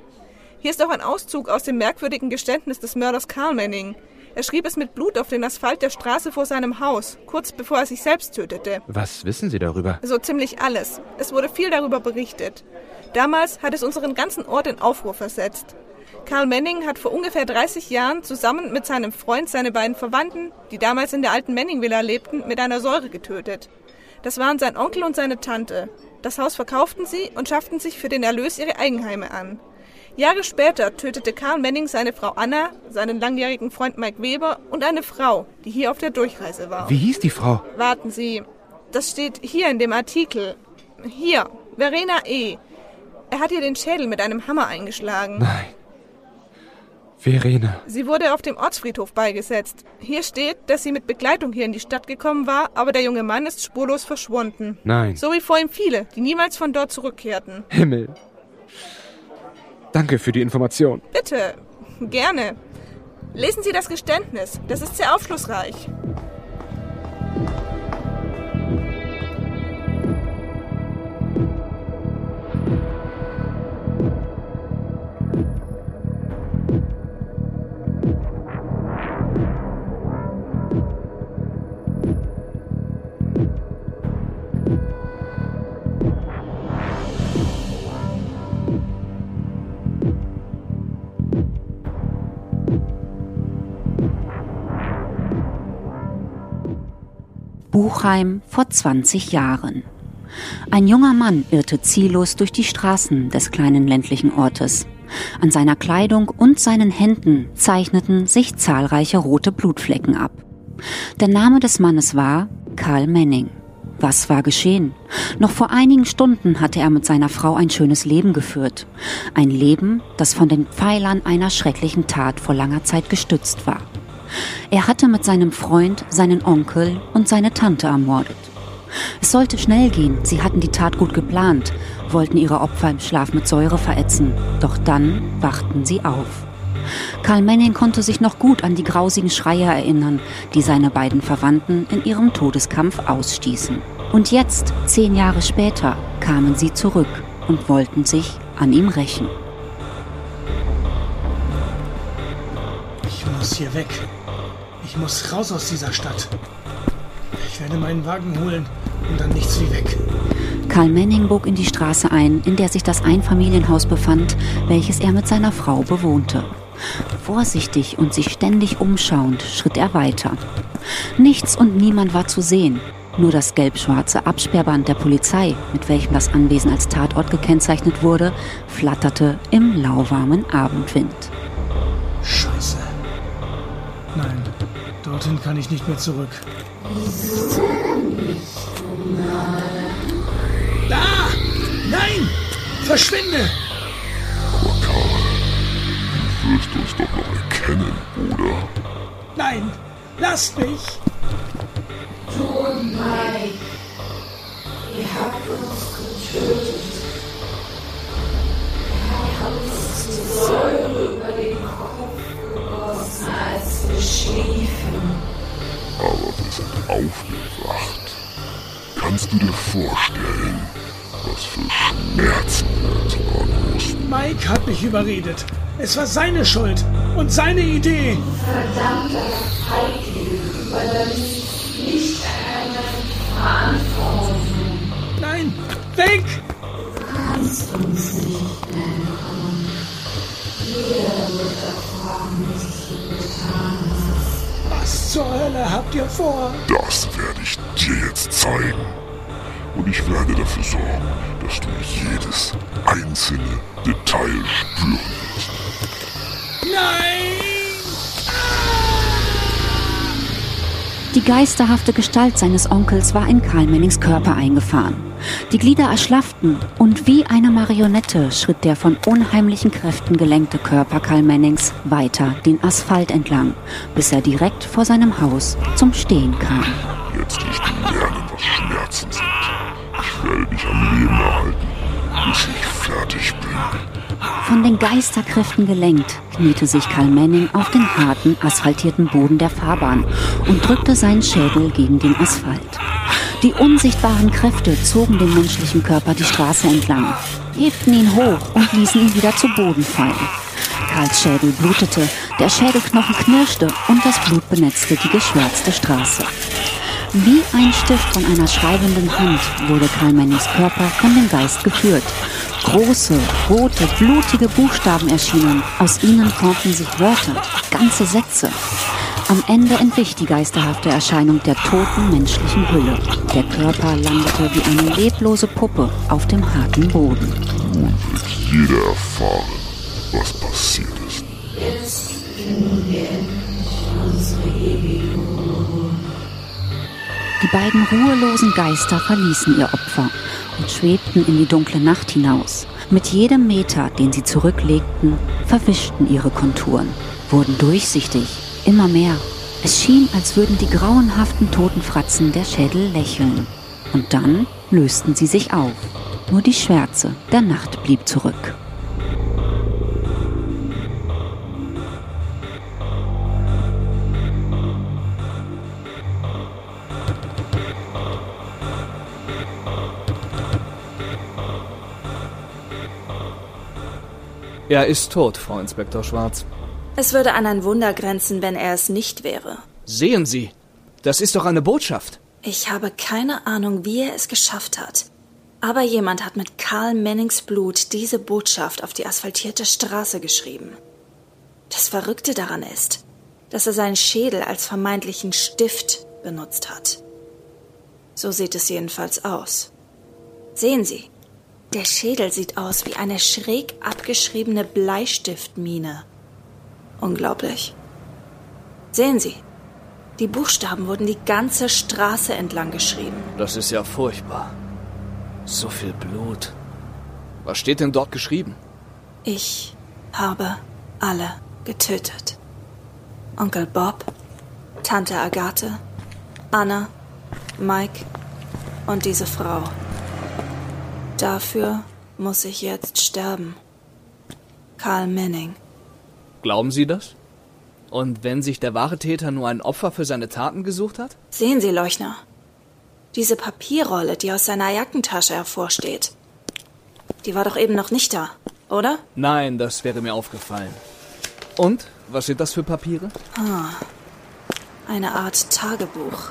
Hier ist auch ein Auszug aus dem merkwürdigen Geständnis des Mörders Carl Manning. Er schrieb es mit Blut auf den Asphalt der Straße vor seinem Haus, kurz bevor er sich selbst tötete. Was wissen Sie darüber? So ziemlich alles. Es wurde viel darüber berichtet. Damals hat es unseren ganzen Ort in Aufruhr versetzt. Karl Manning hat vor ungefähr 30 Jahren zusammen mit seinem Freund seine beiden Verwandten, die damals in der alten Manning-Villa lebten, mit einer Säure getötet. Das waren sein Onkel und seine Tante. Das Haus verkauften sie und schafften sich für den Erlös ihre Eigenheime an. Jahre später tötete Karl Manning seine Frau Anna, seinen langjährigen Freund Mike Weber und eine Frau, die hier auf der Durchreise war. Wie hieß die Frau? Warten Sie, das steht hier in dem Artikel. Hier, Verena E. Er hat ihr den Schädel mit einem Hammer eingeschlagen. Nein. Verena. Sie wurde auf dem Ortsfriedhof beigesetzt. Hier steht, dass sie mit Begleitung hier in die Stadt gekommen war, aber der junge Mann ist spurlos verschwunden. Nein. So wie vor ihm viele, die niemals von dort zurückkehrten. Himmel. Danke für die Information. Bitte, gerne. Lesen Sie das Geständnis, das ist sehr aufschlussreich. Buchheim vor 20 Jahren. Ein junger Mann irrte ziellos durch die Straßen des kleinen ländlichen Ortes. An seiner Kleidung und seinen Händen zeichneten sich zahlreiche rote Blutflecken ab. Der Name des Mannes war Karl Manning. Was war geschehen? Noch vor einigen Stunden hatte er mit seiner Frau ein schönes Leben geführt. Ein Leben, das von den Pfeilern einer schrecklichen Tat vor langer Zeit gestützt war. Er hatte mit seinem Freund seinen Onkel und seine Tante ermordet. Es sollte schnell gehen, sie hatten die Tat gut geplant, wollten ihre Opfer im Schlaf mit Säure verätzen, doch dann wachten sie auf. Karl Manning konnte sich noch gut an die grausigen Schreie erinnern, die seine beiden Verwandten in ihrem Todeskampf ausstießen. Und jetzt, zehn Jahre später, kamen sie zurück und wollten sich an ihm rächen. Muss hier weg. Ich muss raus aus dieser Stadt. Ich werde meinen Wagen holen und dann nichts wie weg. Karl Menning bog in die Straße ein, in der sich das Einfamilienhaus befand, welches er mit seiner Frau bewohnte. Vorsichtig und sich ständig umschauend schritt er weiter. Nichts und niemand war zu sehen. Nur das gelb-schwarze Absperrband der Polizei, mit welchem das Anwesen als Tatort gekennzeichnet wurde, flatterte im lauwarmen Abendwind. Nein, dorthin kann ich nicht mehr zurück. Da! Nein! Verschwinde! Du wirst uns doch noch erkennen, Bruder. Nein! Lasst mich! Tut Mike. Ihr habt uns getötet. Ihr habt uns die Säure über den Kopf als wir schliefen. Aber wir sind aufgewacht. Kannst du dir vorstellen, was für Schmerzen wir ertragen mussten? Mike hat mich überredet. Es war seine Schuld und seine Idee. Verdammter Feigling, übernimmst nicht deine Verantwortung. Nein, weg! Du kannst uns nicht entkommen. Jeder wird erfahren, Was zur Hölle habt ihr vor? Das werde ich dir jetzt zeigen. Und ich werde dafür sorgen, dass du jedes einzelne Detail spüren wirst. Nein! Die geisterhafte Gestalt seines Onkels war in Karl Mennings Körper eingefahren. Die Glieder erschlafften und wie eine Marionette schritt der von unheimlichen Kräften gelenkte Körper Karl Mennings weiter den Asphalt entlang, bis er direkt vor seinem Haus zum Stehen kam. Jetzt wirst du lernen, was Schmerzen sind. Ich werde dich am Leben erhalten, bis ich fertig bin. Von den Geisterkräften gelenkt, kniete sich Karl Manning auf den harten, asphaltierten Boden der Fahrbahn und drückte seinen Schädel gegen den Asphalt. Die unsichtbaren Kräfte zogen den menschlichen Körper die Straße entlang, hebten ihn hoch und ließen ihn wieder zu Boden fallen. Karls Schädel blutete, der Schädelknochen knirschte und das Blut benetzte die geschwärzte Straße. Wie ein Stift von einer schreibenden Hand wurde Karl Mannings Körper von dem Geist geführt. Große, rote, blutige Buchstaben erschienen. Aus ihnen formten sich Wörter, ganze Sätze. Am Ende entwich die geisterhafte Erscheinung der toten menschlichen Hülle. Der Körper landete wie eine leblose Puppe auf dem harten Boden. Nun wird jeder erfahren, was passiert ist. Jetzt finden wir unsere ewige Ruhe. Die beiden ruhelosen Geister verließen ihr Opfer und schwebten in die dunkle Nacht hinaus. Mit jedem Meter, den sie zurücklegten, verwischten ihre Konturen, wurden durchsichtig, immer mehr. Es schien, als würden die grauenhaften toten Fratzen der Schädel lächeln. Und dann lösten sie sich auf. Nur die Schwärze der Nacht blieb zurück. Er ist tot, Frau Inspektor Schwarz. Es würde an ein Wunder grenzen, wenn er es nicht wäre. Sehen Sie, das ist doch eine Botschaft. Ich habe keine Ahnung, wie er es geschafft hat. Aber jemand hat mit Karl Mennings Blut diese Botschaft auf die asphaltierte Straße geschrieben. Das Verrückte daran ist, dass er seinen Schädel als vermeintlichen Stift benutzt hat. So sieht es jedenfalls aus. Sehen Sie, der Schädel sieht aus wie eine schräg abgeschriebene Bleistiftmine. Unglaublich. Sehen Sie, die Buchstaben wurden die ganze Straße entlang geschrieben. Das ist ja furchtbar. So viel Blut. Was steht denn dort geschrieben? Ich habe alle getötet. Onkel Bob, Tante Agathe, Anna, Mike und diese Frau. Dafür muss ich jetzt sterben. Karl Manning. Glauben Sie das? Und wenn sich der wahre Täter nur ein Opfer für seine Taten gesucht hat? Sehen Sie, Leuchner. Diese Papierrolle, die aus seiner Jackentasche hervorsteht. Die war doch eben noch nicht da, oder? Nein, das wäre mir aufgefallen. Und? Was sind das für Papiere? Ah, eine Art Tagebuch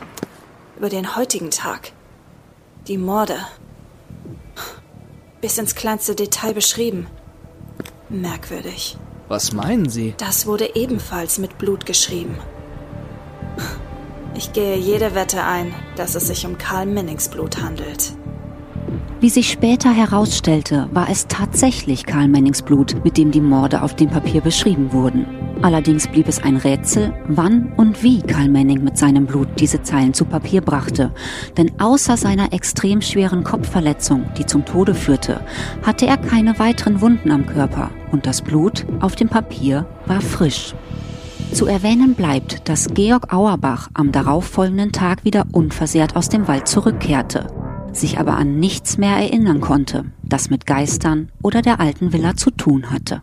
über den heutigen Tag. Die Morde. Bis ins kleinste Detail beschrieben. Merkwürdig. Was meinen Sie? Das wurde ebenfalls mit Blut geschrieben. Ich gehe jede Wette ein, dass es sich um Karl Mennings Blut handelt. Wie sich später herausstellte, war es tatsächlich Karl Mennings Blut, mit dem die Morde auf dem Papier beschrieben wurden. Allerdings blieb es ein Rätsel, wann und wie Karl Manning mit seinem Blut diese Zeilen zu Papier brachte. Denn außer seiner extrem schweren Kopfverletzung, die zum Tode führte, hatte er keine weiteren Wunden am Körper und das Blut auf dem Papier war frisch. Zu erwähnen bleibt, dass Georg Auerbach am darauffolgenden Tag wieder unversehrt aus dem Wald zurückkehrte, sich aber an nichts mehr erinnern konnte, das mit Geistern oder der alten Villa zu tun hatte.